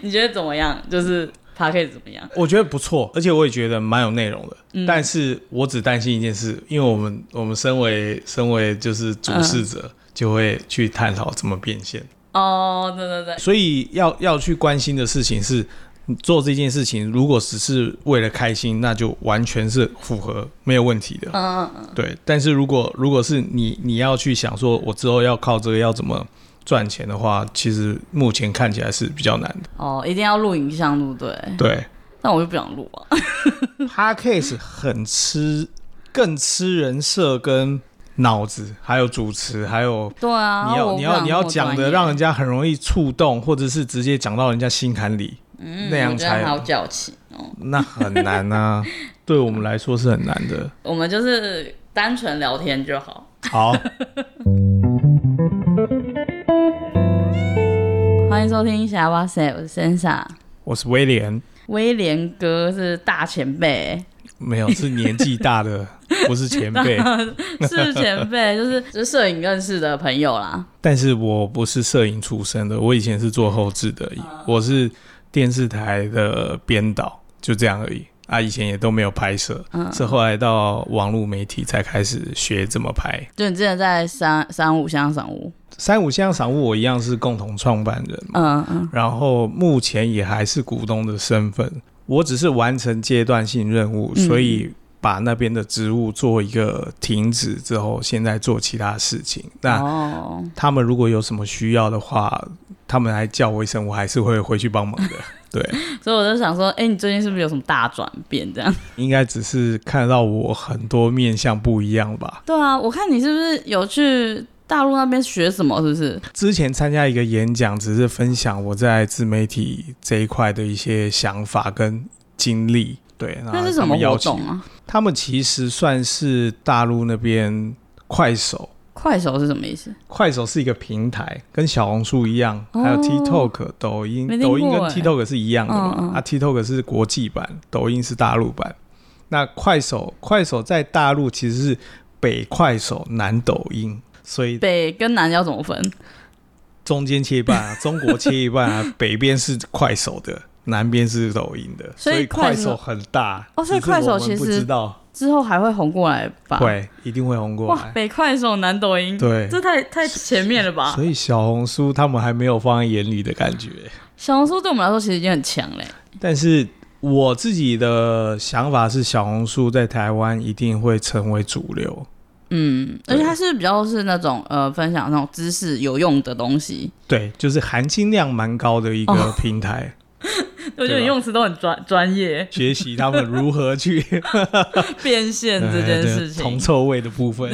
你觉得怎么样？就是 Podcast 怎么样？我觉得不错，而且我也觉得蛮有内容的。嗯、但是我只担心一件事，因为我们我们身为身为就是主事者，嗯、就会去探讨怎么变现。哦，对对对。所以要要去关心的事情是。做这件事情，如果只是为了开心，那就完全是符合没有问题的。嗯嗯嗯。对，但是如果如果是你你要去想说，我之后要靠这个要怎么赚钱的话，其实目前看起来是比较难的。哦，一定要录影像对不对。对。那我就不想录啊。Podcast 很吃，更吃人设跟脑子，还有主持，还有对啊，你要你要你要讲的让人家很容易触动，或者是直接讲到人家心坎里。嗯，那样才好矫情哦。那很难啊，对我们来说是很难的。我们就是单纯聊天就好。好，欢迎收听《瞎哇塞》，我是 Sansa，我是威廉。威廉哥是大前辈，没有，是年纪大的，不是前辈，是前辈，就是就是摄影认识的朋友啦。但是我不是摄影出身的，我以前是做后置的，嗯、我是。电视台的编导就这样而已啊，以前也都没有拍摄，嗯，是后来到网络媒体才开始学怎么拍。就你之前在三三五香赏屋，三五香赏屋我一样是共同创办人嘛，嗯嗯，然后目前也还是股东的身份，我只是完成阶段性任务，嗯，所以把那边的职务做一个停止之后，现在做其他事情。那他们如果有什么需要的话。他们还叫我一声，我还是会回去帮忙的。对，所以我就想说，哎、欸，你最近是不是有什么大转变？这样应该只是看到我很多面相不一样吧？对啊，我看你是不是有去大陆那边学什么？是不是？之前参加一个演讲，只是分享我在自媒体这一块的一些想法跟经历。对，那是什么活动啊？他们其实算是大陆那边快手。快手是什么意思？快手是一个平台，跟小红书一样，哦、还有 TikTok、抖音。抖音跟 TikTok 是一样的嘛？嗯嗯、啊，TikTok 是国际版，抖音是大陆版。那快手，快手在大陆其实是北快手，南抖音，所以北跟南要怎么分？中间切一半啊，中国切一半啊，北边是快手的，南边是抖音的，所以快手很大。哦，所以快手其实不知道。之后还会红过来吧？会，一定会红过来。哇，北快手南抖音，对，这太太前面了吧？所以小红书他们还没有放在眼里的感觉。小红书对我们来说其实已经很强嘞。但是我自己的想法是，小红书在台湾一定会成为主流。嗯，而且它是比较是那种呃，分享那种知识有用的东西。对，就是含金量蛮高的一个平台。哦我觉得你用词都很专专业，学习他们如何去 变现这件事情，铜臭味的部分。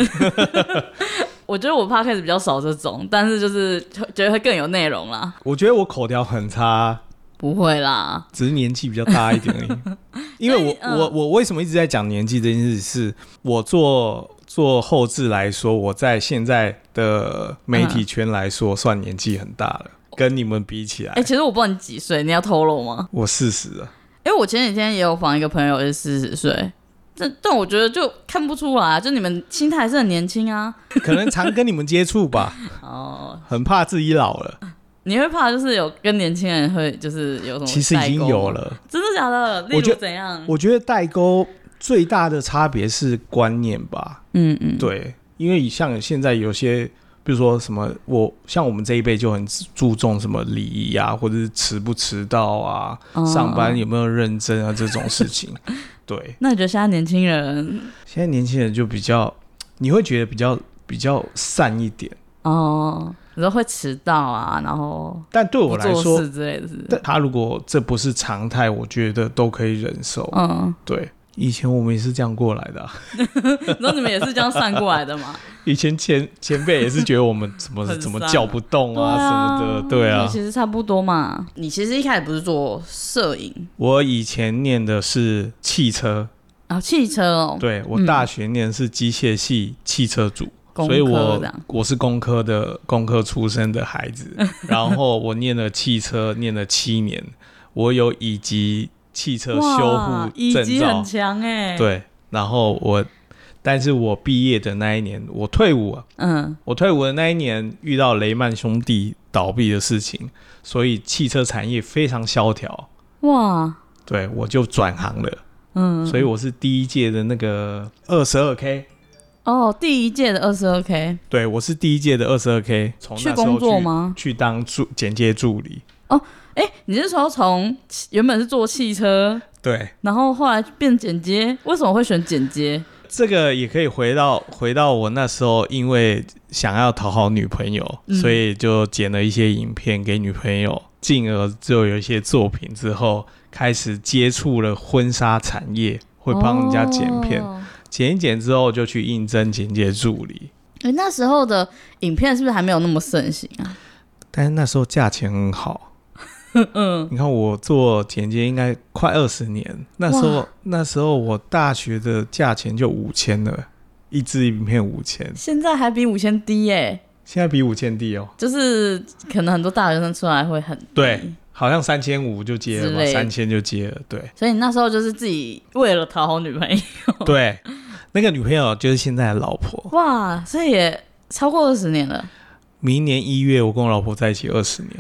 我觉得我 podcast 比较少这种，但是就是觉得会更有内容啦。我觉得我口条很差，不会啦，只是年纪比较大一点而已。因为我、嗯、我我为什么一直在讲年纪这件事？是我做做后置来说，我在现在的媒体圈来说，算年纪很大了。跟你们比起来，哎、欸，其实我不知道你几岁，你要透露吗？我四十了。因为我前几天也有访一个朋友是四十岁，但但我觉得就看不出来，就你们心态还是很年轻啊。可能常跟你们接触吧。哦，很怕自己老了。你会怕就是有跟年轻人会就是有什么？其实已经有了。真的假的？例如怎样？我觉得代沟最大的差别是观念吧。嗯嗯，对，因为像现在有些。比如说什么，我像我们这一辈就很注重什么礼仪啊，或者是迟不迟到啊，哦、上班有没有认真啊这种事情。对，那你觉得现在年轻人？现在年轻人就比较，你会觉得比较比较散一点哦，你说会迟到啊，然后但对我来说之类的他如果这不是常态，我觉得都可以忍受。嗯，对。以前我们也是这样过来的、啊，然后你们也是这样散过来的吗？以前前前辈也是觉得我们怎么怎么叫不动啊，啊。什么的，对啊，其实差不多嘛。你其实一开始不是做摄影，我以前念的是汽车。啊、哦，汽车哦，对，我大学念的是机械系汽车组，嗯、所以我我是工科的工科出身的孩子，然后我念了汽车念了七年，我有乙级。汽车修护证照很强哎，对，然后我，但是我毕业的那一年，我退伍，嗯，我退伍的那一年遇到雷曼兄弟倒闭的事情，所以汽车产业非常萧条。哇，对，我就转行了。嗯，所以我是第一届的那个二十二 K。哦，第一届的二十二 K。对，我是第一届的二十二 K。从去工作吗？去当助剪接助理。哦，哎，你是说从原本是做汽车，对，然后后来变剪接？为什么会选剪接？这个也可以回到回到我那时候，因为想要讨好女朋友，嗯、所以就剪了一些影片给女朋友，进而就有一些作品之后，开始接触了婚纱产业，会帮人家剪片，哦、剪一剪之后就去应征剪接助理。哎，那时候的影片是不是还没有那么盛行啊？但是那时候价钱很好。嗯，你看我做剪接应该快二十年，那时候那时候我大学的价钱就五千了，一支影片五千，现在还比五千低耶，现在比五千低哦，就是可能很多大学生出来会很低，对，好像三千五就接了，嘛，三千就接了，对，所以你那时候就是自己为了讨好女朋友，对，那个女朋友就是现在的老婆，哇，所以也超过二十年了，明年一月我跟我老婆在一起二十年。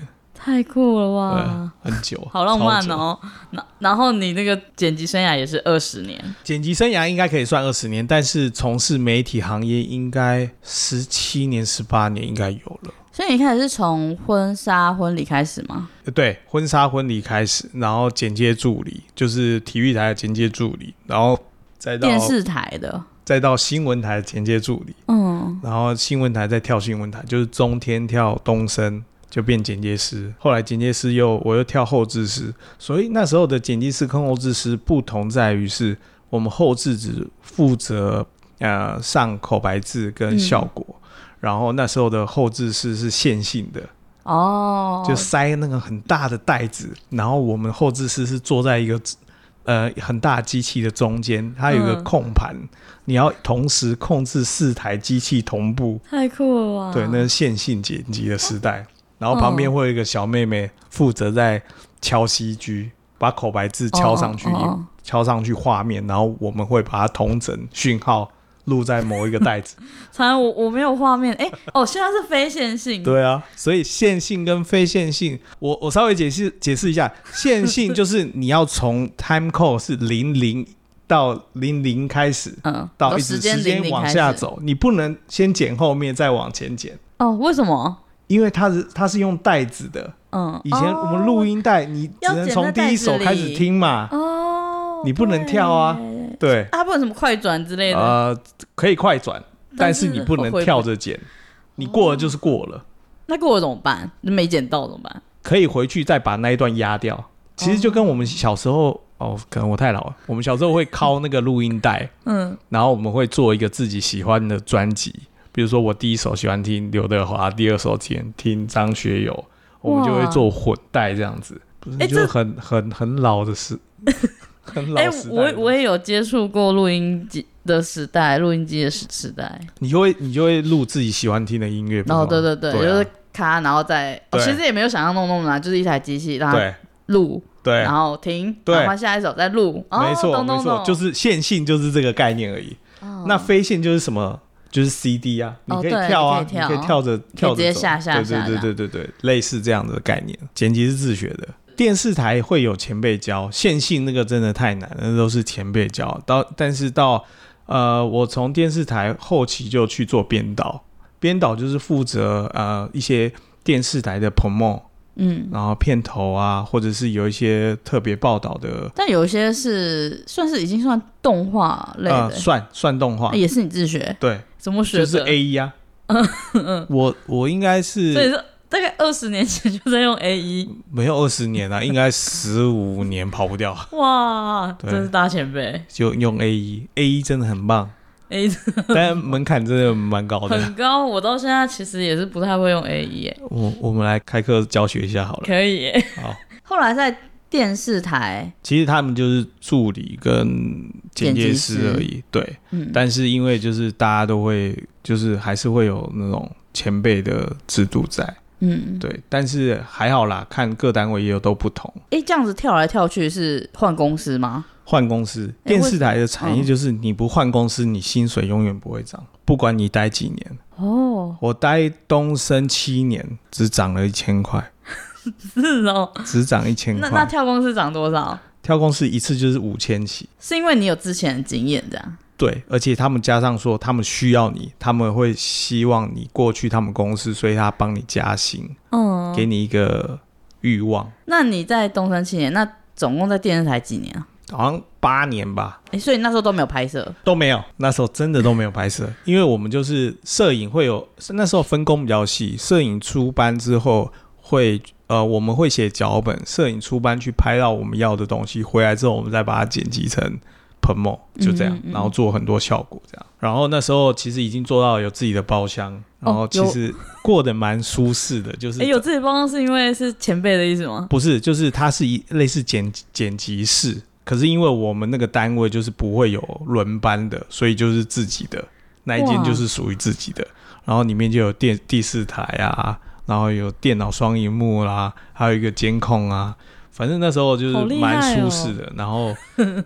太酷了哇！很久，好浪漫哦。然然后你那个剪辑生涯也是二十年，剪辑生涯应该可以算二十年，但是从事媒体行业应该十七年、十八年应该有了。所以你一开始是从婚纱婚礼开始吗？对，婚纱婚礼开始，然后剪接助理就是体育台的剪接助理，然后再到电视台的，再到新闻台的剪接助理。嗯，然后新闻台再跳新闻台，就是中天跳东森。就变剪接师，后来剪接师又我又跳后置师，所以那时候的剪辑师跟后置师不同在于是，我们后置只负责呃上口白字跟效果，嗯、然后那时候的后置师是线性的哦，就塞那个很大的袋子，然后我们后置师是坐在一个呃很大机器的中间，它有一个控盘，嗯、你要同时控制四台机器同步，太酷了哇！对，那是线性剪辑的时代。然后旁边会有一个小妹妹负责在敲 CG，把口白字敲上去，敲上去画面，然后我们会把它统整讯号录在某一个袋子。反正我我没有画面，哎，哦，现在是非线性。对啊，所以线性跟非线性，我我稍微解释解释一下，线性 就是你要从 time code 是零零到零零开始，嗯，到一直时间往下走，你不能先剪后面再往前剪。哦，为什么？因为它是它是用带子的，嗯，以前我们录音带你只能从第一首开始听嘛，哦，你不能跳啊，对，它不能什么快转之类的，呃，可以快转，但是你不能跳着剪，你过了就是过了，那过了怎么办？你没剪到怎么办？可以回去再把那一段压掉，其实就跟我们小时候，哦，可能我太老了，我们小时候会拷那个录音带，嗯，然后我们会做一个自己喜欢的专辑。比如说，我第一首喜欢听刘德华，第二首听听张学友，我们就会做混带这样子，不是就很很很老的事，很老时代。我我也有接触过录音机的时代，录音机的时时代。你就会你就会录自己喜欢听的音乐，哦，对对对对，就是卡，然后再，其实也没有想象中那么难，就是一台机器让它录，对，然后停，然后下一首再录，没错没错，就是线性就是这个概念而已。那非线就是什么？就是 CD 啊，你可以跳啊，你可以跳着跳着走，对对对对对对，类似这样的概念。剪辑是自学的，电视台会有前辈教，线性那个真的太难了，那都是前辈教。到但是到呃，我从电视台后期就去做编导，编导就是负责呃一些电视台的 promo。嗯，然后片头啊，或者是有一些特别报道的，但有一些是算是已经算动画类的，呃、算算动画，也是你自学？对，怎么学？就是 A E 啊，嗯嗯，我我应该是，所以说大概二十年前就在用 A 一没有二十年啊，应该十五年跑不掉。哇，真是大前辈，就用 A 一，A 一真的很棒。A，但门槛真的蛮高的，很高。我到现在其实也是不太会用 A 一。我我们来开课教学一下好了。可以。好。后来在电视台，其实他们就是助理跟剪接师而已。对。嗯。但是因为就是大家都会，就是还是会有那种前辈的制度在。嗯。对。但是还好啦，看各单位也有都不同。哎，这样子跳来跳去是换公司吗？换公司，电视台的产业就是你不换公司，你薪水永远不会涨，不管你待几年。哦，我待东升七年，只涨了一千块。是哦，只涨一千块。那那跳公司涨多少？跳公司一次就是五千起。是因为你有之前的经验这样？对，而且他们加上说他们需要你，他们会希望你过去他们公司，所以他帮你加薪，嗯，给你一个欲望。那你在东森七年，那总共在电视台几年啊？好像八年吧。哎、欸，所以那时候都没有拍摄，都没有。那时候真的都没有拍摄，因为我们就是摄影会有，那时候分工比较细。摄影出班之后会，呃，我们会写脚本，摄影出班去拍到我们要的东西，回来之后我们再把它剪辑成 promo，就这样，嗯嗯，然后做很多效果这样。然后那时候其实已经做到有自己的包厢，然后其实过得蛮舒适的，就是。哎、欸，有自己包厢是因为是前辈的意思吗？不是，就是它是一类似剪剪辑室。可是因为我们那个单位就是不会有轮班的，所以就是自己的那一间就是属于自己的，然后里面就有电第四台啊，然后有电脑双荧幕啦，还有一个监控啊，反正那时候就是蛮舒适的。哦、然后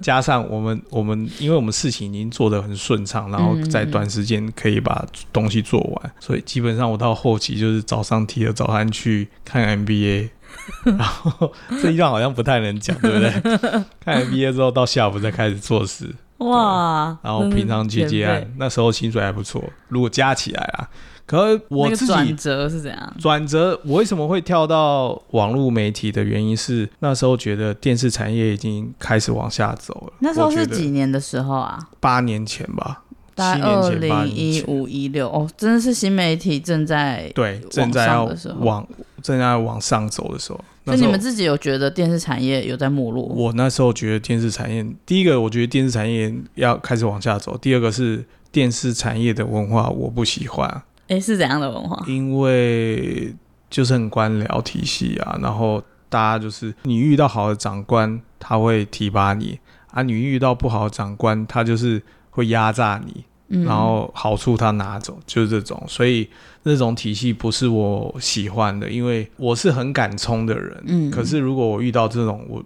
加上我们我们因为我们事情已经做得很顺畅，然后在短时间可以把东西做完，嗯嗯，所以基本上我到后期就是早上提了早餐去看 NBA。然后这一段好像不太能讲，对不对？看完毕业之后到下午再开始做事，哇！然后平常去接案，那时候薪水还不错。如果加起来啊，可是我自己转折是怎样？转折，我为什么会跳到网络媒体的原因是那时候觉得电视产业已经开始往下走了。那时候是几年的时候啊？八年前吧。大概二零一五一六哦，真的是新媒体正在对正在要往正在往上走的时候。那你们自己有觉得电视产业有在没落？我那时候觉得电视产业，第一个我觉得电视产业要开始往下走，第二个是电视产业的文化我不喜欢。哎，是怎样的文化？因为就是很官僚体系啊，然后大家就是你遇到好的长官，他会提拔你啊；你遇到不好的长官，他就是会压榨你。然后好处他拿走，就是这种，所以那种体系不是我喜欢的，因为我是很敢冲的人。嗯，可是如果我遇到这种，我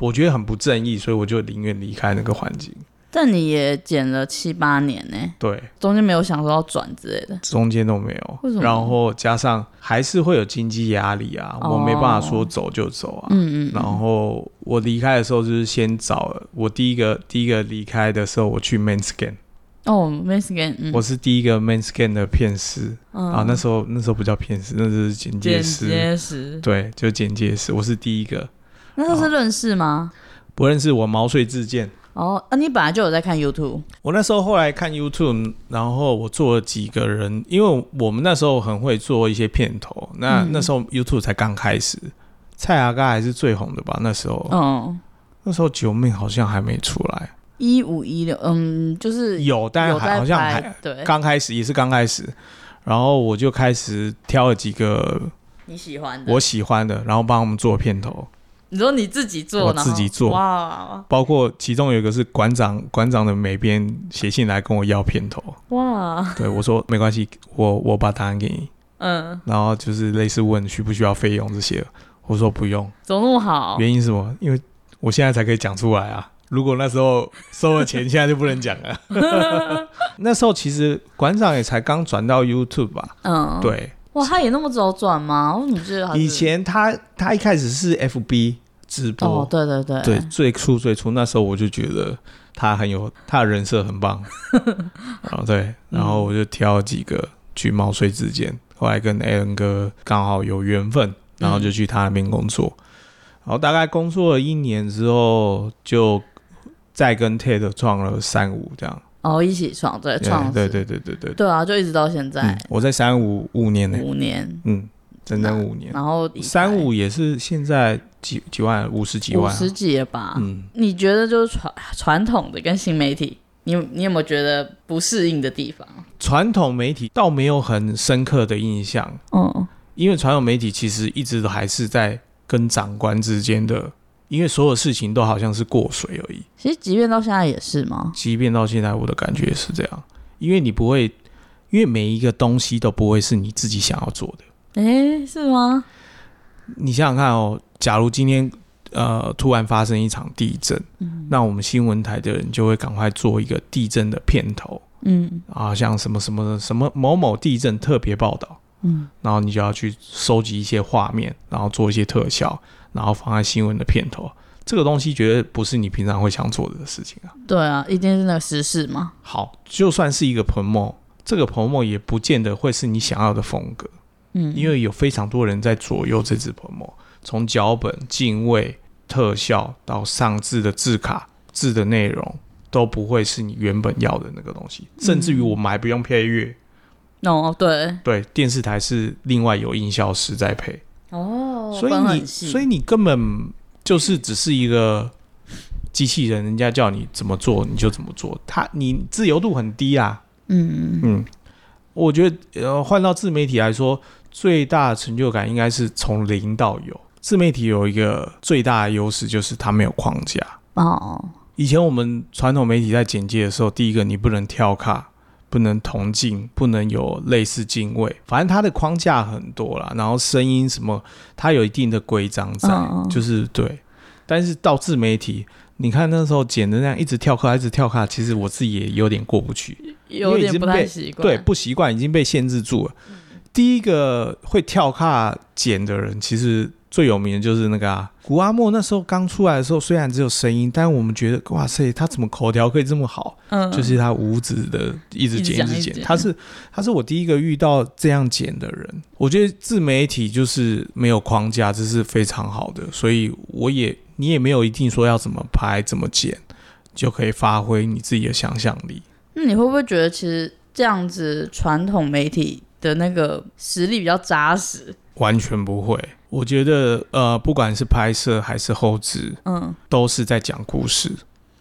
我觉得很不正义，所以我就宁愿离开那个环境。但你也剪了七八年呢？对，中间没有想说要转之类的，中间都没有。为什么？然后加上还是会有经济压力啊，哦、我没办法说走就走啊。嗯，嗯嗯。然后我离开的时候就是先找我第一个第一个离开的时候，我去 Manscan 哦 Manscan 我是第一个 Manscan 的片师、嗯、啊，那时候那时候不叫片师，那是剪接师。剪接师，对，就剪接师，我是第一个。那时候是认识吗？不认识，我毛遂自荐。哦，啊，你本来就有在看 YouTube。我那时候后来看 YouTube，然后我做了几个人，因为我们那时候很会做一些片头。那、嗯、那时候 YouTube 才刚开始，蔡阿嘎还是最红的吧？那时候，嗯，那时候九妹好像还没出来。一五一六，嗯，就是有，但好像还对，刚开始也是刚开始，然后我就开始挑了几个你喜欢的，我喜欢的，然后帮我们做片头。你说你自己做，我自己做，哇！包括其中有一个是馆长，馆长的美编写信来跟我要片头，哇！对我说没关系，我我把答案给你，嗯，然后就是类似问需不需要费用这些，我说不用，怎么那么好？原因是什么？因为我现在才可以讲出来啊。如果那时候收了钱，现在就不能讲了。那时候其实馆长也才刚转到 YouTube 吧？嗯，对。哇，他也那么早转吗？我怎么记得以前他他一开始是 FB 直播，哦，对对对，对，最初最初那时候我就觉得他很有他的人设很棒。然后对，然后我就挑几个去毛遂自荐，后来跟 Alan 哥刚好有缘分，然后就去他那边工作。然后大概工作了一年之后，就。再跟 TED 创了三五这样哦，一起创对创对对对对对对啊，就一直到现在。嗯、我在三五五年呢，五年，嗯，整整五年。然后三五也是现在几几万，五十几万、啊，五十几了吧？嗯，你觉得就是传传统的跟新媒体，你你有没有觉得不适应的地方？传统媒体倒没有很深刻的印象，嗯，因为传统媒体其实一直都还是在跟长官之间的。因为所有事情都好像是过水而已。其实，即便到现在也是吗？即便到现在，我的感觉是这样。因为你不会，因为每一个东西都不会是你自己想要做的。诶，是吗？你想想看哦，假如今天，呃突然发生一场地震，嗯，那我们新闻台的人就会赶快做一个地震的片头，嗯啊，像什么什么什么某某地震特别报道，嗯，然后你就要去收集一些画面，然后做一些特效，然后放在新闻的片头。这个东西绝对不是你平常会想做的事情啊。对啊，一定是那个时事嘛。好，就算是一个 promo，这个 promo 也不见得会是你想要的风格。嗯，因为有非常多人在左右这支 promo，从脚本、敬畏、特效到上字的字卡、字的内容，都不会是你原本要的那个东西。甚至于我们还不用配乐。哦，对。对，电视台是另外有音效师在配。哦，所以你，所以你根本。就是只是一个机器人，人家叫你怎么做你就怎么做，他你自由度很低啊。嗯嗯，我觉得呃换到自媒体来说，最大的成就感应该是从零到有。自媒体有一个最大的优势就是它没有框架。哦，以前我们传统媒体在剪接的时候，第一个你不能跳卡，不能同进，不能有类似镜位，反正它的框架很多啦。然后声音什么，它有一定的规章在，哦、就是对。但是到自媒体，你看那时候剪的那样，一直跳卡，一直跳卡，其实我自己也有点过不去，有点不太习惯。对，不习惯，已经被限制住了。嗯、第一个会跳卡剪的人，其实。最有名的就是那个啊，谷阿莫那时候刚出来的时候，虽然只有声音，但我们觉得哇塞，他怎么口条可以这么好？嗯，就是他五指的一直剪一直剪，他是他是我第一个遇到这样剪的人。我觉得自媒体就是没有框架，这是非常好的，所以我也你也没有一定说要怎么拍怎么剪，就可以发挥你自己的想象力。那你会不会觉得其实这样子传统媒体的那个实力比较扎实？完全不会。我觉得，呃，不管是拍摄还是后置，嗯，都是在讲故事。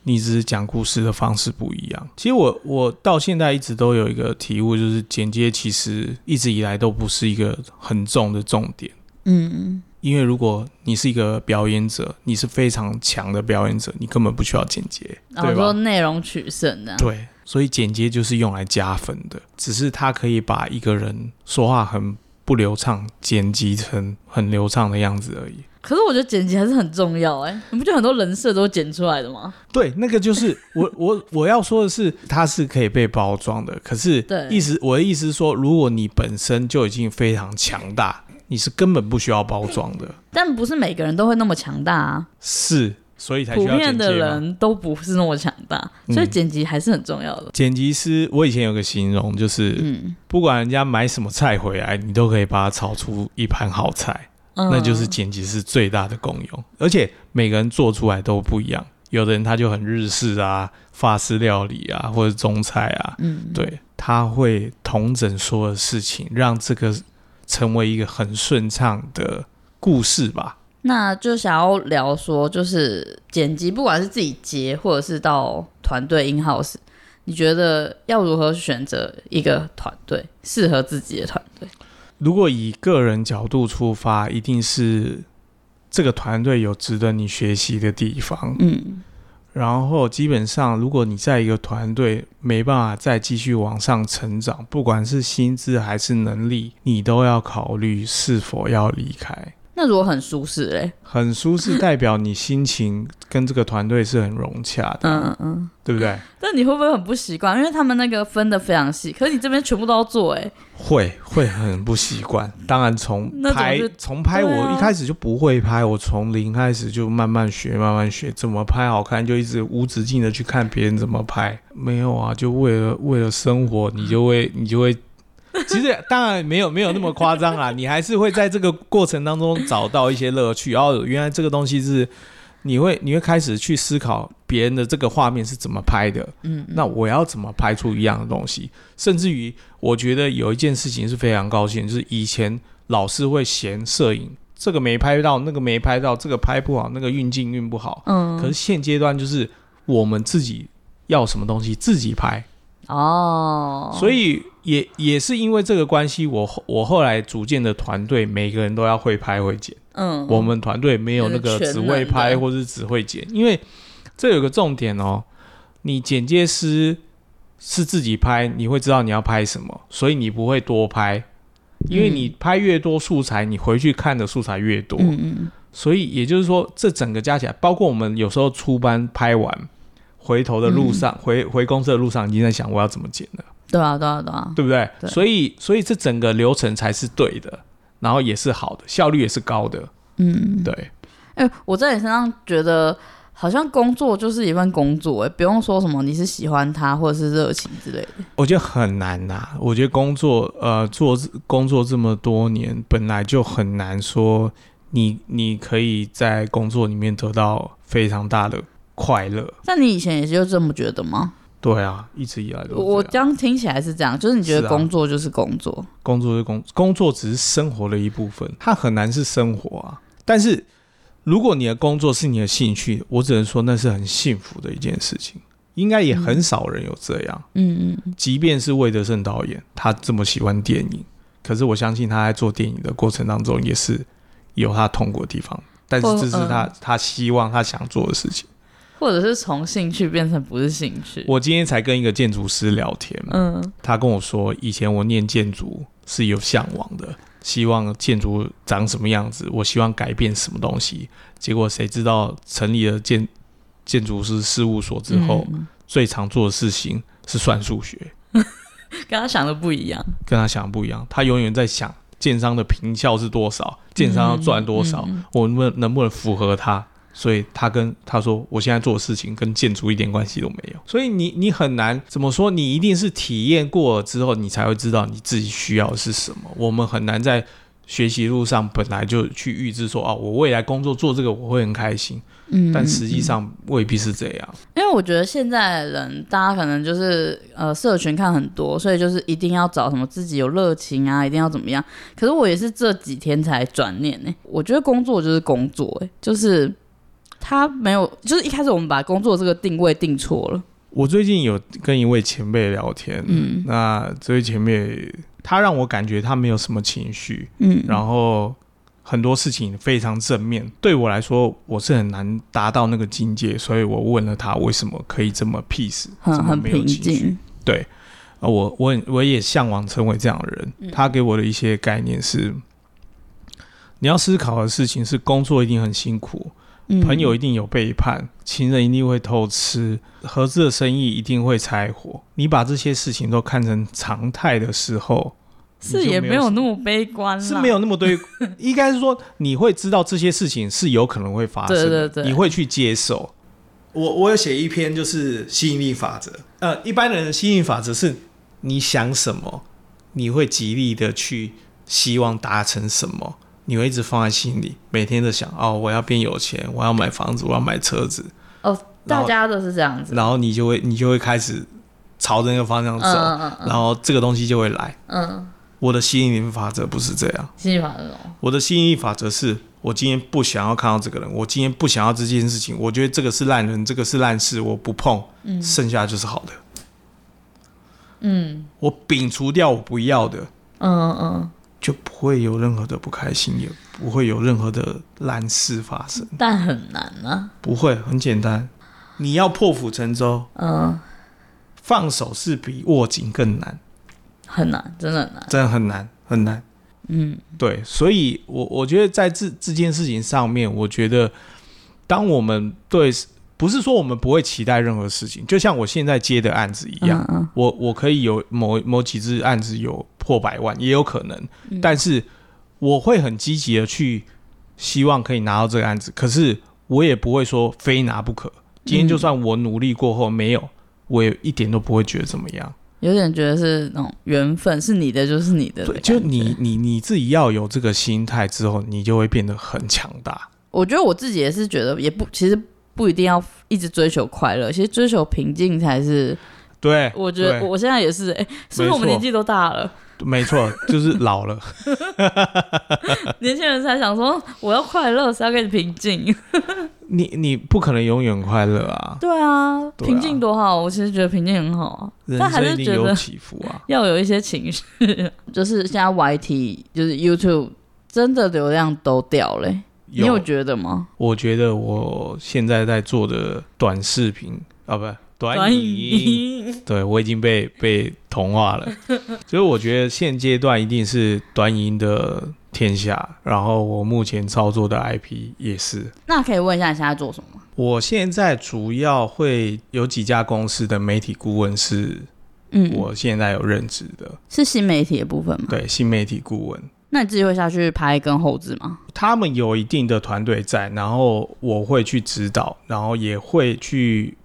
你只是讲故事的方式不一样。其实我我到现在一直都有一个体悟，就是剪接其实一直以来都不是一个很重的重点。嗯，因为如果你是一个表演者，你是非常强的表演者，你根本不需要剪接。然后说内容取胜的。对，所以剪接就是用来加分的，只是它可以把一个人说话很。不流畅，剪辑成很流畅的样子而已。可是我觉得剪辑还是很重要哎、欸，你不觉得很多人设都剪出来的吗？对，那个就是我 我我要说的是，它是可以被包装的。可是，意思我的意思是说，如果你本身就已经非常强大，你是根本不需要包装的。但不是每个人都会那么强大啊。是。所以才需要普遍的人都不是那么强大，所以剪辑还是很重要的。嗯、剪辑师，我以前有个形容，就是，嗯，不管人家买什么菜回来，你都可以把它炒出一盘好菜，嗯、那就是剪辑师最大的功用。而且每个人做出来都不一样，有的人他就很日式啊，法式料理啊，或者中菜啊，嗯，对，他会同整所有的事情，让这个成为一个很顺畅的故事吧。那就想要聊说，就是剪辑，不管是自己接，或者是到团队 in house，你觉得要如何选择一个团队适合自己的团队？如果以个人角度出发，一定是这个团队有值得你学习的地方。嗯，然后基本上，如果你在一个团队没办法再继续往上成长，不管是薪资还是能力，你都要考虑是否要离开。那如果很舒适嘞？很舒适，代表你心情跟这个团队是很融洽的，嗯嗯嗯，对不对？但你会不会很不习惯？因为他们那个分的非常细，可是你这边全部都要做，哎，会会很不习惯。当然从拍从拍，我一开始就不会拍，我从零开始就慢慢学，慢慢学怎么拍好看，就一直无止境的去看别人怎么拍。没有啊，就为了为了生活，你就会你就会。其实当然没有没有那么夸张啦，你还是会在这个过程当中找到一些乐趣。然后原来这个东西是你会你会开始去思考别人的这个画面是怎么拍的，嗯，那我要怎么拍出一样的东西？甚至于我觉得有一件事情是非常高兴，就是以前老师会嫌摄影这个没拍到，那个没拍到，这个拍不好，那个运镜运不好，嗯，可是现阶段就是我们自己要什么东西自己拍。哦，所以也也是因为这个关系，我我后来组建的团队，每个人都要会拍会剪。嗯，我们团队没有那个只会拍或是只会剪，因为这有个重点哦，你剪接师是自己拍，你会知道你要拍什么，所以你不会多拍，因为你拍越多素材，你回去看的素材越多。嗯嗯。所以也就是说，这整个加起来，包括我们有时候出班拍完，回头的路上，嗯、回回公司的路上，已经在想我要怎么剪了。对啊，对啊，对啊，对不对？对，所以，所以这整个流程才是对的，然后也是好的，效率也是高的。嗯，对。哎、欸，我在你身上觉得，好像工作就是一份工作，哎，不用说什么你是喜欢他或者是热情之类的。我觉得很难呐、啊。我觉得工作，呃，做工作这么多年，本来就很难说你你可以在工作里面得到非常大的快乐。那你以前也就这么觉得吗？对啊，一直以来都。我这样听起来是这样，就是你觉得工作就是工作，啊、工作是工，工作只是生活的一部分，它很难是生活啊。但是如果你的工作是你的兴趣，我只能说那是很幸福的一件事情，应该也很少人有这样。嗯嗯。即便是魏德圣导演，他这么喜欢电影，可是我相信他在做电影的过程当中也是有他痛苦的地方，但是这是他、呃、他希望他想做的事情。或者是从兴趣变成不是兴趣。我今天才跟一个建筑师聊天，嗯，他跟我说，以前我念建筑是有向往的，希望建筑长什么样子，我希望改变什么东西。结果谁知道成立了建建筑师事务所之后，嗯、最常做的事情是算数学，跟他想的不一样，跟他想的不一样。他永远在想建商的评效是多少，建商要赚多少，嗯嗯、我能不能能不能符合他？所以他跟他说，我现在做的事情跟建筑一点关系都没有。所以你你很难怎么说，你一定是体验过了之后，你才会知道你自己需要的是什么。我们很难在学习路上本来就去预知说，哦，我未来工作做这个我会很开心。嗯，但实际上未必是这样。因为我觉得现在的人，大家可能就是呃，社群看很多，所以就是一定要找什么自己有热情啊，一定要怎么样。可是我也是这几天才转念呢。我觉得工作就是工作，哎，就是。他没有，就是一开始我们把工作这个定位定错了。我最近有跟一位前辈聊天，嗯，那这位前辈他让我感觉他没有什么情绪，嗯，然后很多事情非常正面。对我来说，我是很难达到那个境界，所以我问了他为什么可以这么 peace，很。很平静。对，啊我我我也向往成为这样的人。嗯，他给我的一些概念是，你要思考的事情是工作一定很辛苦。朋友一定有背叛，嗯，情人一定会偷吃，合资的生意一定会拆伙。你把这些事情都看成常态的时候，是也没有那么悲观，是没有那么对。应该是说你会知道这些事情是有可能会发生的，对对对，你会去接受。我我有写一篇就是吸引力法则。呃，一般人的吸引力法则是你想什么，你会极力的去希望达成什么。你会一直放在心里，每天都想哦，我要变有钱，我要买房子，我要买车子。哦，大家都是这样子。然后你就会，你就会开始朝着那个方向走，嗯嗯嗯、然后这个东西就会来。嗯，我的吸引力法则不是这样。吸引力法则，我的吸引力法则是我今天不想要看到这个人，我今天不想要这件事情，我觉得这个是烂人，这个是烂事，我不碰，嗯，剩下就是好的。嗯，我摒除掉我不要的。嗯嗯。嗯就不会有任何的不开心，也不会有任何的烂事发生。但很难啊。不会，很简单。你要破釜沉舟，嗯，放手是比握紧更难。很难，真的很难，真的很难，很难。嗯，对。所以我我觉得在这这件事情上面，我觉得当我们对，不是说我们不会期待任何事情，就像我现在接的案子一样，嗯、我我可以有某某几只案子有。破百万也有可能，嗯，但是我会很积极的去希望可以拿到这个案子，可是我也不会说非拿不可。今天就算我努力过后没有，我也一点都不会觉得怎么样。有点觉得是那种缘分，是你的就是你的。对，就你你你自己要有这个心态之后，你就会变得很强大。我觉得我自己也是觉得，也不其实不一定要一直追求快乐，其实追求平静才是。对，我觉得我现在也是，哎，是不是我们年纪都大了？没错，就是老了。年轻人才想说，我要快乐，是要跟你平静。你你不可能永远快乐啊。对啊，平静多好。我其实觉得平静很好啊，但还是觉得起伏啊，要有一些情绪。就是现在 YT，就是 YouTube，真的流量都掉了。你有觉得吗？我觉得我现在在做的短视频啊，不。短影，对，我已经被被同化了，所以我觉得现阶段一定是短影的天下，然后我目前操作的 IP 也是。那可以问一下你现在做什么？我现在主要会有几家公司的媒体顾问是，嗯，我现在有任职的，是新媒体的部分吗？对，新媒体顾问。那你自己会下去拍跟后置吗？他们有一定的团队在，然后我会去指导，然后也会去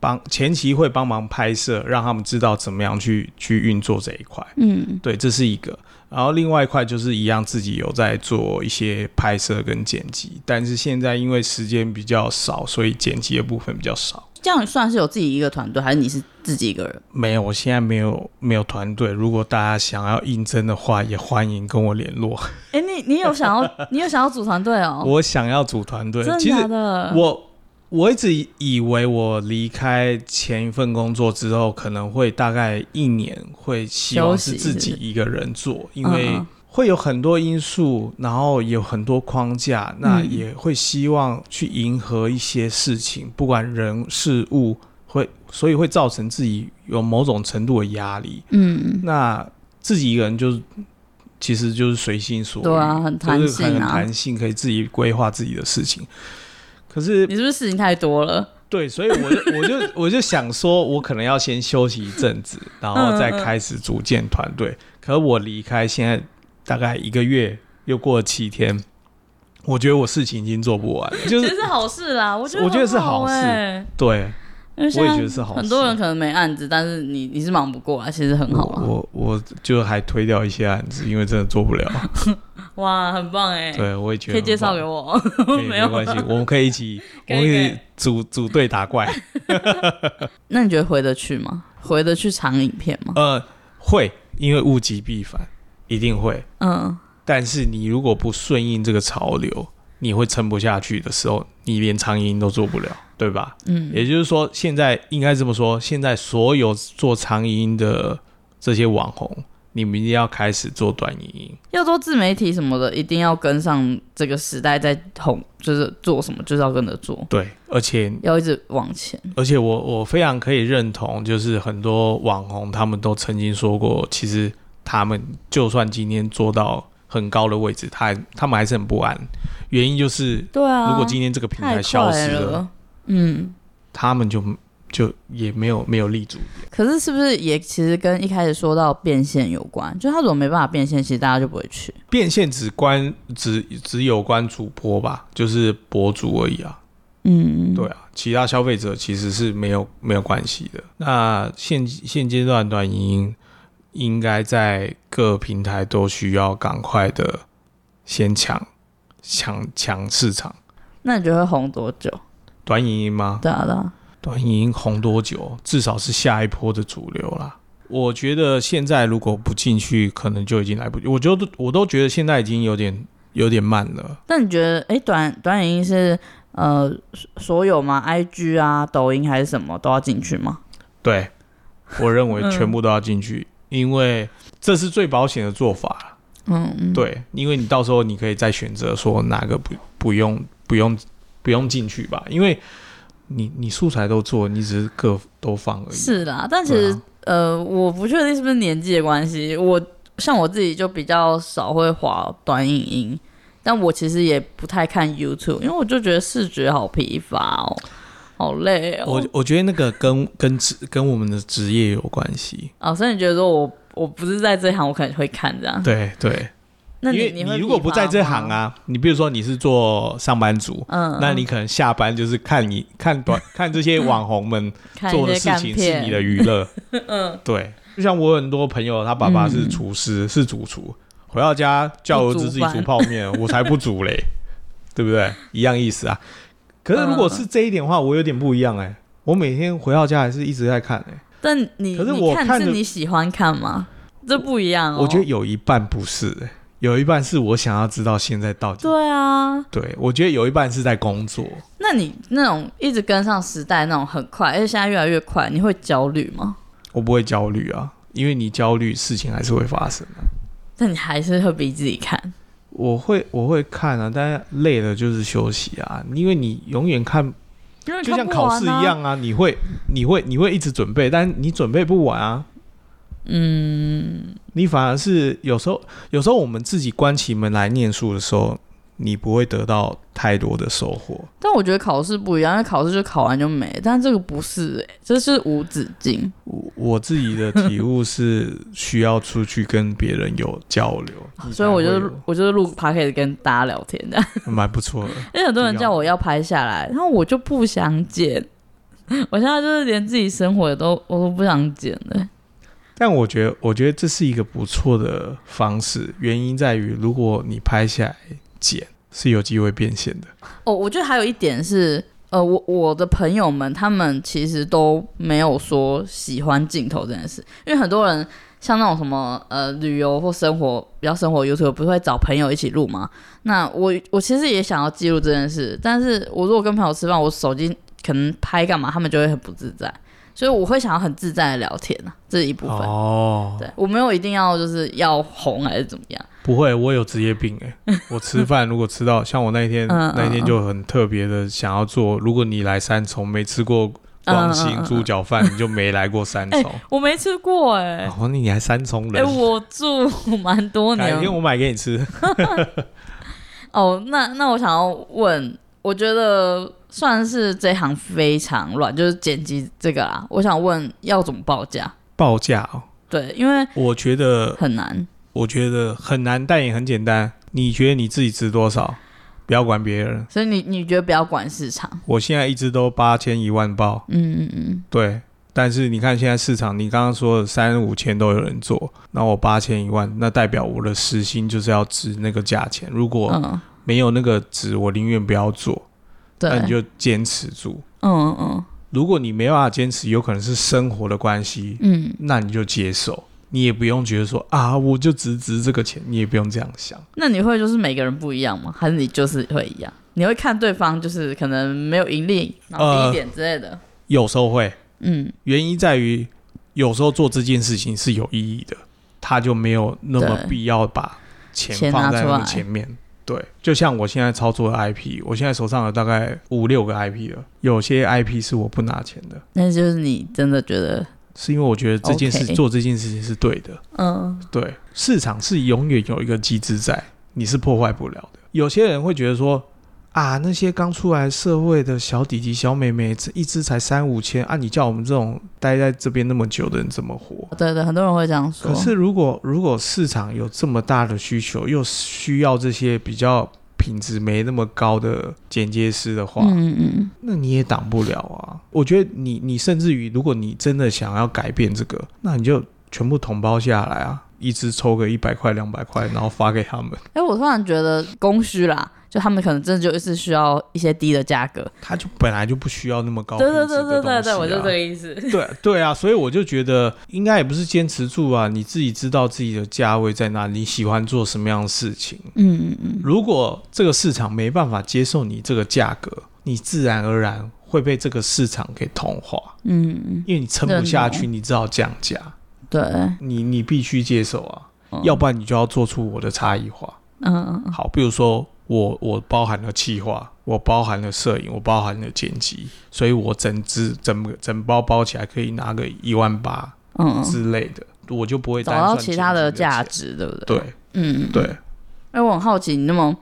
帮前期会帮忙拍摄，让他们知道怎么样去去运作这一块。嗯，对，这是一个。然后另外一块就是一样，自己有在做一些拍摄跟剪辑，但是现在因为时间比较少，所以剪辑的部分比较少。这样算是有自己一个团队，还是你是自己一个人？没有，我现在没有没有团队。如果大家想要应征的话，也欢迎跟我联络。哎，你你有想要你有想要组团队哦？我想要组团队，真的假的？我。我一直以为我离开前一份工作之后，可能会大概一年会希望是自己一个人做，因为会有很多因素，然后有很多框架，那也会希望去迎合一些事情，不管人事物，会所以会造成自己有某种程度的压力。嗯，那自己一个人就是其实就是随心所欲，对啊，很弹性啊，很弹性，可以自己规划自己的事情。可是你是不是事情太多了？对，所以我就 我就我就想说，我可能要先休息一阵子，然后再开始组建团队。可是我离开现在大概一个月，又过了七天，我觉得我事情已经做不完了。就是其实是好事啦，我觉得、欸、我觉得是好事。对。我也觉得是好事。很多人可能没案子，但是你你是忙不过啊，其实很好啊。我我就还推掉一些案子，因为真的做不了。哇，很棒哎！对，我也觉得可以介绍给我，没有关系，我们可以一起，我们可以组组队打怪。那你觉得回得去吗？回得去长影片吗？呃，会，因为物极必反，一定会。嗯。但是你如果不顺应这个潮流，你会撑不下去的时候，你连长影音都做不了。对吧？嗯，也就是说，现在应该这么说，现在所有做长影音的这些网红，你们一定要开始做短影音，要做自媒体什么的，一定要跟上这个时代，在红就是做什么，就是要跟着做。对，而且要一直往前。而且我我非常可以认同，就是很多网红他们都曾经说过，其实他们就算今天做到很高的位置，他他们还是很不安，原因就是，对啊，如果今天这个平台消失了。嗯，他们就就也没有没有立足。可是是不是也其实跟一开始说到变现有关？就他如果没办法变现，其实大家就不会去。变现只关只只有关主播吧，就是博主而已啊。嗯，对啊，其他消费者其实是没有没有关系的。那现现阶段短影音应该在各平台都需要赶快的先抢抢抢市场。那你觉得会红多久？短影音吗？对啊，对啊。短影音红多久？至少是下一波的主流啦。我觉得现在如果不进去，可能就已经来不及。我觉得我都觉得现在已经有点有点慢了。那你觉得，哎、欸，短短影音是呃所有吗？IG 啊、抖音还是什么都要进去吗？对，我认为 全部都要进去，嗯、因为这是最保险的做法。嗯嗯。对，因为你到时候你可以再选择说哪个不不用不用。不用进去吧，因为你你素材都做，你只是各都放而已。是啦，但其实、啊、呃，我不确定是不是年纪的关系。我像我自己就比较少会滑短影音，但我其实也不太看 YouTube，因为我就觉得视觉好疲乏哦，好累哦。我我觉得那个跟跟职跟我们的职业有关系啊，所以你觉得说我我不是在这行，我可能会看这样。对对。那你因为你如果不在这行啊，你比如说你是做上班族，嗯，那你可能下班就是看你看短 看这些网红们做的事情是你的娱乐，嗯，对。就像我很多朋友，他爸爸是厨师，嗯、是主厨，回到家叫儿子自己煮泡面，我才不煮嘞，对不对？一样意思啊。可是如果是这一点的话，我有点不一样哎、欸，我每天回到家还是一直在看哎、欸。但你可是我看是你喜欢看吗？这不一样哦。我觉得有一半不是。有一半是我想要知道现在到底。对啊，对，我觉得有一半是在工作。那你那种一直跟上时代那种很快，而且现在越来越快，你会焦虑吗？我不会焦虑啊，因为你焦虑，事情还是会发生的。但你还是会逼自己看。我会，我会看啊，但是累了就是休息啊，因为你永远看，就像考试一样啊，你会，你会，你会一直准备，但你准备不完啊。嗯，你反而是有时候，有时候我们自己关起门来念书的时候。你不会得到太多的收获，但我觉得考试不一样，因为考试就考完就没，但这个不是、欸，这是无止境。我我自己的体悟是需要出去跟别人有交流，所以我就我就是录 podcast 跟大家聊天的，蛮不错的。因为很多人叫我要拍下来，然后我就不想剪，我现在就是连自己生活都我都不想剪了。但我觉得，我觉得这是一个不错的方式，原因在于如果你拍下来。剪是有机会变现的哦。我觉得还有一点是，呃，我我的朋友们他们其实都没有说喜欢镜头这件事，因为很多人像那种什么呃旅游或生活比较生活 YouTube 不是会找朋友一起录吗？那我我其实也想要记录这件事，但是我如果跟朋友吃饭，我手机可能拍干嘛，他们就会很不自在，所以我会想要很自在的聊天啊，这是一部分哦。对，我没有一定要就是要红还是怎么样。不会，我有职业病哎、欸！我吃饭如果吃到像我那一天那一天就很特别的想要做。如果你来三重没吃过广兴猪脚饭，你就没来过三重。欸、我没吃过哎、欸。哦，你还三重人？哎、欸，我住蛮多年。改天我买给你吃。哦，那那我想要问，我觉得算是这行非常乱，就是剪辑这个啦。我想问要怎么报价？报价哦，对，因为我觉得很难。我觉得很难，但也很简单。你觉得你自己值多少？不要管别人。所以你你觉得不要管市场？我现在一直都八千一万报。嗯嗯嗯。对，但是你看现在市场，你刚刚说的三五千都有人做，那我八千一万，那代表我的时薪就是要值那个价钱。如果没有那个值，我宁愿不要做。对。那你就坚持住。嗯嗯嗯。如果你没办法坚持，有可能是生活的关系。嗯。那你就接受。你也不用觉得说啊，我就只值这个钱，你也不用这样想。那你会就是每个人不一样吗？还是你就是会一样？你会看对方就是可能没有盈利，然后低一点之类的。呃，有时候会，嗯，原因在于有时候做这件事情是有意义的，他就没有那么必要把钱放在那个前面。对，就像我现在操作的 IP，我现在手上有大概五六个 IP 了，有些 IP 是我不拿钱的。那就是你真的觉得。是因为我觉得这件事 Okay. 做这件事情是对的，嗯，对，市场是永远有一个机制在，你是破坏不了的。有些人会觉得说，啊，那些刚出来社会的小弟弟、小妹妹，这一只才三五千啊，你叫我们这种待在这边那么久的人怎么活？对对，很多人会这样说。可是如果如果市场有这么大的需求，又需要这些比较。品质没那么高的剪接师的话，嗯嗯，那你也挡不了啊。我觉得你你甚至于，如果你真的想要改变这个，那你就全部统包下来啊，一支抽个一百块两百块，然后发给他们。哎、欸，我突然觉得供需啦。就他们可能真的就是需要一些低的价格，他就本来就不需要那么高、啊。对对对对对对，我就这个意思。对对啊，所以我就觉得应该也不是坚持住啊，你自己知道自己的价位在哪里，你喜欢做什么样的事情。嗯嗯嗯。如果这个市场没办法接受你这个价格，你自然而然会被这个市场给同化。嗯嗯。因为你撑不下去，你知道降价。对。你你必须接受啊，嗯、要不然你就要做出我的差异化。嗯嗯。好，比如说。我我包含了企划，我包含了摄影，我包含了剪辑，所以我整只整个整包包起来可以拿个一万八，嗯之类的，我就不会找到其他的价值，对不对？对，嗯，对。哎，我很好奇，你那么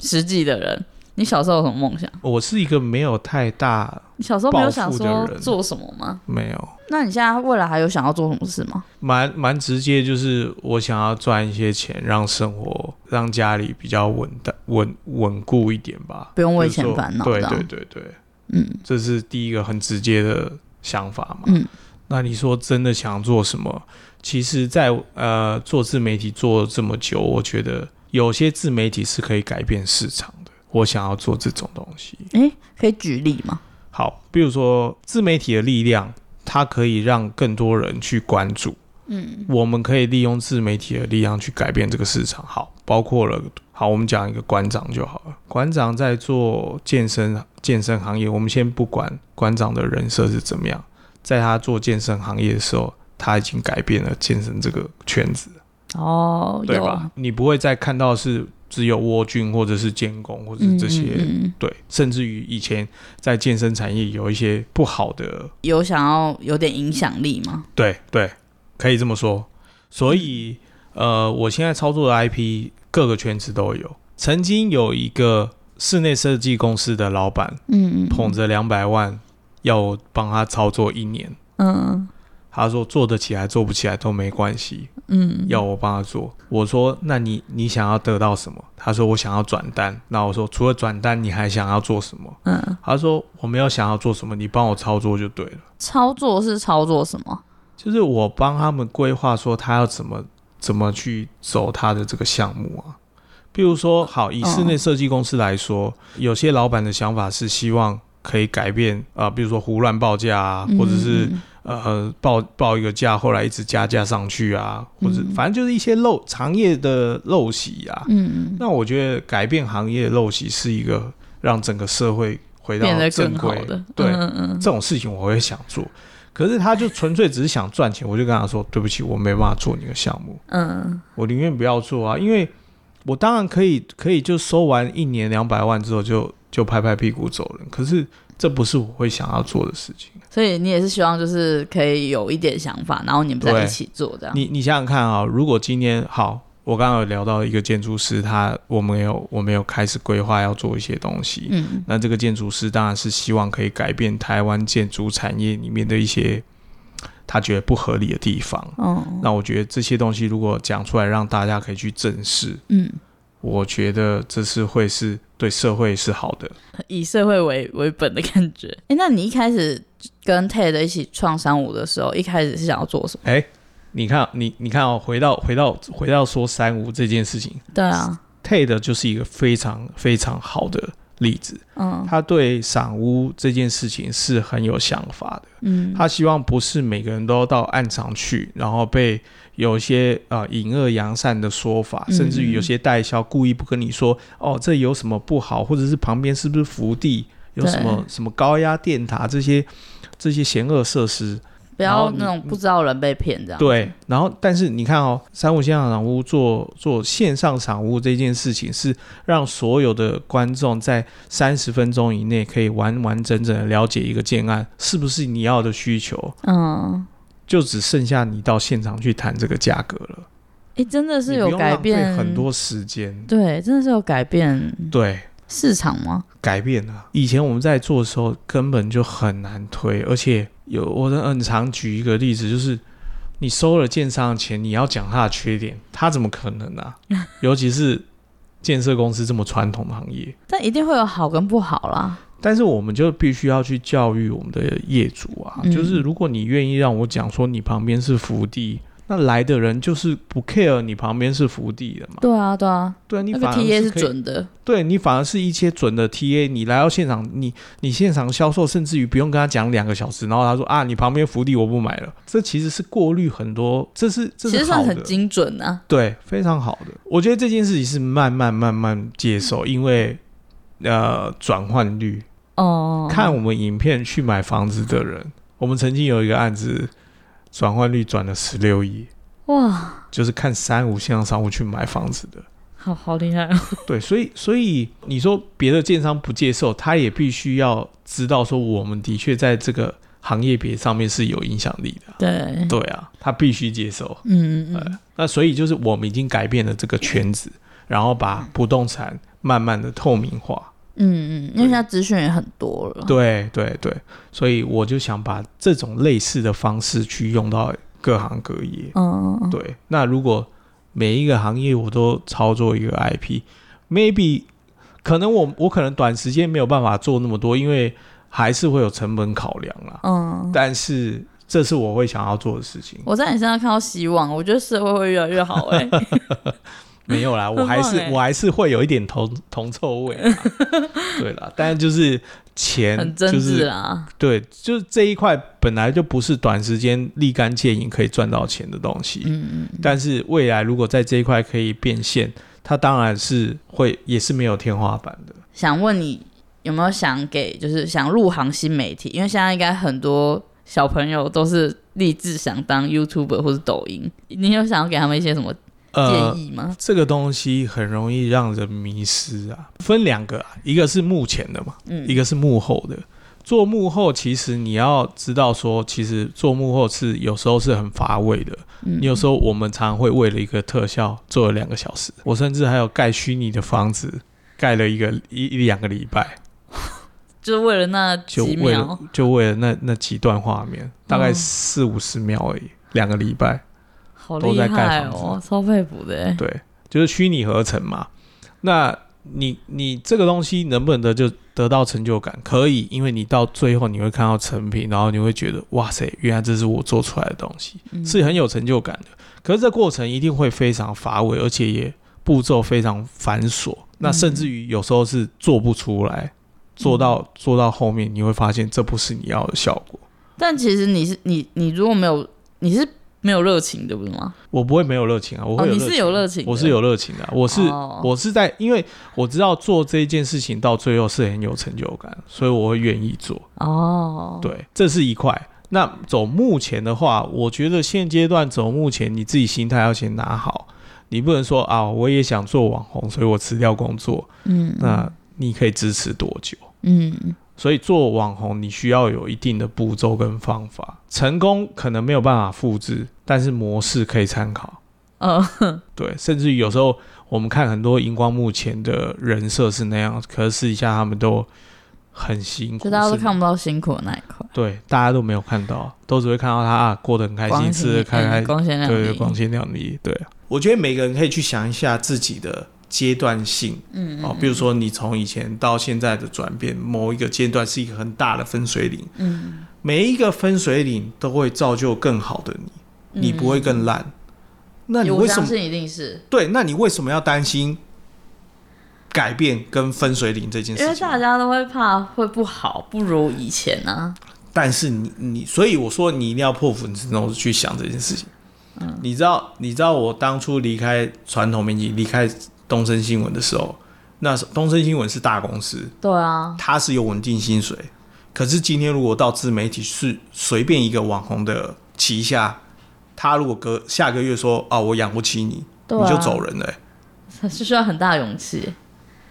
实际的人。你小时候有什么梦想？我是一个没有太大，你小时候没有想说做什么吗？没有。那你现在未来还有想要做什么事吗？蛮蛮直接，就是我想要赚一些钱，让生活让家里比较稳当稳稳固一点吧，不用为钱烦恼。对对对对，嗯，这是第一个很直接的想法嘛。嗯，那你说真的想做什么？其实在，在呃做自媒体做了这么久，我觉得有些自媒体是可以改变市场的。我想要做这种东西，诶，可以举例吗？好，比如说自媒体的力量，它可以让更多人去关注。嗯，我们可以利用自媒体的力量去改变这个市场。好，包括了，好，我们讲一个馆长就好了。馆长在做健身健身行业，我们先不管馆长的人设是怎么样，在他做健身行业的时候，他已经改变了健身这个圈子。哦，对吧？你不会再看到是。只有沃俊或者是建工或者是这些，嗯嗯嗯对，甚至于以前在健身产业有一些不好的，有想要有点影响力吗？对对，可以这么说。所以，呃，我现在操作的 IP 各个圈子都有。曾经有一个室内设计公司的老板，嗯，捧着两百万要我帮他操作一年，嗯。他说做得起来做不起来都没关系，嗯，要我帮他做。我说那你你想要得到什么？他说我想要转单。那我说除了转单你还想要做什么？嗯，他说我没有想要做什么，你帮我操作就对了。操作是操作什么？就是我帮他们规划说他要怎么怎么去走他的这个项目啊。比如说好，以室内设计公司来说，哦，有些老板的想法是希望可以改变啊，呃，比如说胡乱报价啊，或者是。呃，报报一个价，后来一直加价上去啊，或者反正就是一些陋行业的陋习啊。嗯，那我觉得改变行业的陋习是一个让整个社会回到正轨的。对，嗯嗯，这种事情我会想做。可是他就纯粹只是想赚钱，我就跟他说：“对不起，我没办法做你的项目。”嗯，我宁愿不要做啊，因为我当然可以可以就收完一年两百万之后就就拍拍屁股走人。可是。这不是我会想要做的事情，所以你也是希望就是可以有一点想法，然后你们在一起做这样。你你想想看啊，如果今天好，我刚刚有聊到一个建筑师，他我们有我们有开始规划要做一些东西，嗯，那这个建筑师当然是希望可以改变台湾建筑产业里面的一些他觉得不合理的地方，哦，那我觉得这些东西如果讲出来，让大家可以去正视，嗯。我觉得这是会是对社会是好的，以社会为为本的感觉。哎，那你一开始跟 Ted 一起创三五的时候，一开始是想要做什么？哎，你看，你你看哦，回到回到回到说三五这件事情，对啊，Ted 就是一个非常非常好的例子。嗯，他对赏屋这件事情是很有想法的。嗯，他希望不是每个人都到暗场去，然后被。有一些呃隐恶扬善的说法，甚至于有些代销故意不跟你说、嗯、哦，这有什么不好，或者是旁边是不是福地，有什么什么高压电塔这些这些险恶设施，不要那种不知道人被骗这样。对，然后但是你看哦，三五线上赏屋做做线上赏屋这件事情，是让所有的观众在三十分钟以内可以完完整整的了解一个建案是不是你要的需求。嗯。就只剩下你到现场去谈这个价格了。哎、欸，真的是有改变很多时间。对，真的是有改变。对，市场吗？改变了。以前我们在做的时候根本就很难推，而且有我很常举一个例子，就是你收了建商的钱，你要讲他的缺点，他怎么可能呢、啊？尤其是建设公司这么传统的行业，但一定会有好跟不好啦。但是我们就必须要去教育我们的业主啊，嗯、就是如果你愿意让我讲说你旁边是福地，那来的人就是不 care 你旁边是福地的嘛。对啊，对啊，对啊，你反而是 TA 是准的，对你反而是一些准的 TA，你来到现场，你你现场销售，甚至于不用跟他讲两个小时，然后他说啊，你旁边福地我不买了，这其实是过滤很多，这是这是，其实算很精准啊，对，非常好的。我觉得这件事情是慢慢慢慢接受，因为呃转换率。哦，看我们影片去买房子的人，我们曾经有一个案子，转换率转了十六亿，哇！就是看三五线上商务去买房子的，好好厉害哦。对，所以所以你说别的建商不接受，他也必须要知道说，我们的确在这个行业别上面是有影响力的。对对啊，他必须接受。嗯嗯嗯。那所以就是我们已经改变了这个圈子，然后把不动产慢慢的透明化。嗯嗯，因为现在资讯也很多了。对对对，所以我就想把这种类似的方式去用到各行各业。嗯，对。那如果每一个行业我都操作一个 IP，maybe 可能我我可能短时间没有办法做那么多，因为还是会有成本考量啦。嗯，但是这是我会想要做的事情。我在你身上看到希望，我觉得社会会越来越好欸。没有啦，我还是我还是会有一点铜铜臭味。对啦，但是就是钱，很真挚啊。对，就是这一块本来就不是短时间立竿见影可以赚到钱的东西。嗯嗯。但是未来如果在这一块可以变现，它当然是会也是没有天花板的。想问你有没有想给，就是想入行新媒体？因为现在应该很多小朋友都是立志想当 YouTuber 或者抖音，你有想要给他们一些什么？建议吗？呃，这个东西很容易让人迷失啊。分两个啊，一个是幕前的嘛，嗯，一个是幕后的。做幕后，其实你要知道说，其实做幕后是有时候是很乏味的。嗯，有时候我们常常会为了一个特效做了两个小时，我甚至还有盖虚拟的房子，盖了一个一一两个礼拜，就为了那几秒，就为了那那几段画面，大概四五十秒而已，两个礼拜，好厉害哦，超佩服的。对，就是虚拟合成嘛。那你你这个东西能不能得就？得到成就感可以，因为你到最后你会看到成品，然后你会觉得哇塞，原来这是我做出来的东西，嗯、是很有成就感的。可是这过程一定会非常乏味，而且也步骤非常繁琐。嗯、那甚至于有时候是做不出来，做到、嗯、做到后面你会发现这不是你要的效果。但其实你是你你如果没有你是。没有热情，对不对吗？我不会没有热情啊，我会有。哦，你是有热情，我是有热情的。我是、哦、我是在，因为我知道做这件事情到最后是很有成就感，所以我会愿意做。哦，对，这是一块。那走目前的话，我觉得现阶段走目前，你自己心态要先拿好。你不能说啊，我也想做网红，所以我辞掉工作。嗯，那你可以支持多久？嗯。所以做网红，你需要有一定的步骤跟方法，成功可能没有办法复制，但是模式可以参考。嗯、哦，对，甚至于有时候我们看很多荧光幕前的人设是那样，可是私底下他们都很辛苦，大家都看不到辛苦的那一块。对，大家都没有看到，都只会看到他啊过得很开心，吃的开开，光鲜亮丽，对，光鲜亮丽。对，我觉得每个人可以去想一下自己的。阶段性，嗯，哦，比如说你从以前到现在的转变，某一个阶段是一个很大的分水岭，嗯，每一个分水岭都会造就更好的你，你不会更烂。那你为什么？一定是对。那你为什么要担心改变跟分水岭这件事情？因为大家都会怕会不好，不如以前啊。但是你你，所以我说你一定要破釜沉舟去想这件事情。嗯，你知道，你知道我当初离开传统媒体，离开。东森新闻的时候，那东森新闻是大公司，对啊，它是有稳定薪水。可是今天如果到自媒体，是随便一个网红的旗下，他如果隔下个月说啊，我养不起你，啊、你就走人了，欸，是需要很大勇气。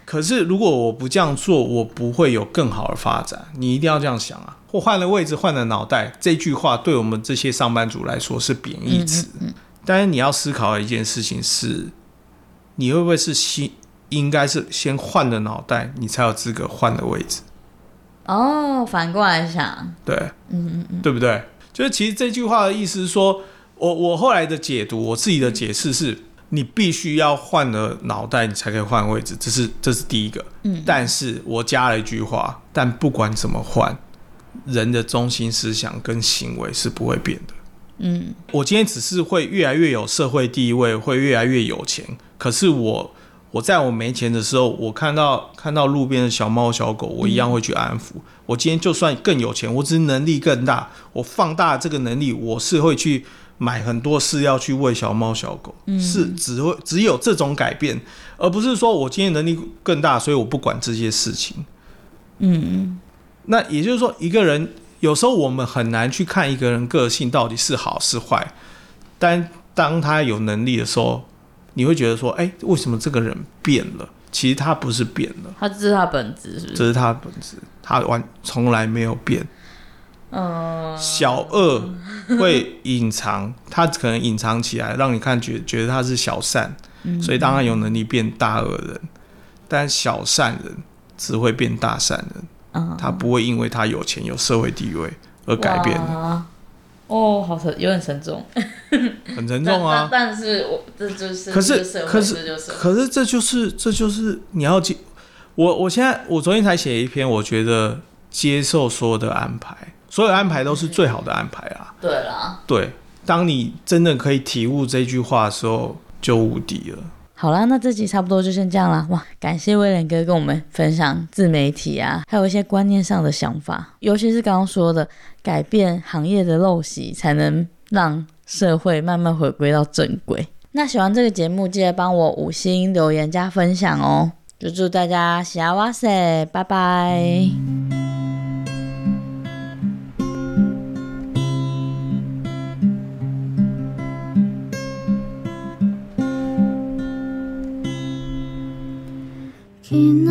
可是如果我不这样做，我不会有更好的发展。你一定要这样想啊！或换了位置，换了脑袋，这句话对我们这些上班族来说是贬义词。嗯嗯嗯，但是你要思考的一件事情是。你会不会是先应该是先换了脑袋，你才有资格换的位置？哦，反过来想，对，嗯嗯嗯，对不对？就是其实这句话的意思是说，我我后来的解读，我自己的解释是，你必须要换了脑袋，你才可以换位置，这是这是第一个。嗯，但是我加了一句话，但不管怎么换，人的中心思想跟行为是不会变的。嗯，我今天只是会越来越有社会地位，会越来越有钱。可是我，我在我没钱的时候，我看到看到路边的小猫小狗，我一样会去安抚。嗯、我今天就算更有钱，我只是能力更大，我放大这个能力，我是会去买很多饲料去喂小猫小狗。嗯、是只会只有这种改变，而不是说我今天能力更大，所以我不管这些事情。嗯，那也就是说，一个人。有时候我们很难去看一个人个性到底是好是坏，但当他有能力的时候，你会觉得说：“哎，为什么这个人变了？”其实他不是变了，他这是他本质，是不是？这是他本质，他完从来没有变。嗯，小恶会隐藏，他可能隐藏起来，让你看觉觉得他是小善，所以当他有能力变大恶人，但小善人只会变大善人。他不会因为他有钱有社会地位而改变。哦，好沉，有点沉重，很沉重啊。但，但是我这就是，可是可是可是这就是这就是你要接我。我现在我昨天才写一篇，我觉得接受所有的安排，所有安排都是最好的安排啊。对啦，对，当你真的可以体悟这句话的时候，就无敌了。好啦，那这集差不多就先这样啦。哇，感谢威廉哥跟我们分享自媒体啊，还有一些观念上的想法，尤其是刚刚说的改变行业的陋习，才能让社会慢慢回归到正轨。那喜欢这个节目，记得帮我五星留言加分享哦。就祝大家西呀哇塞拜拜。去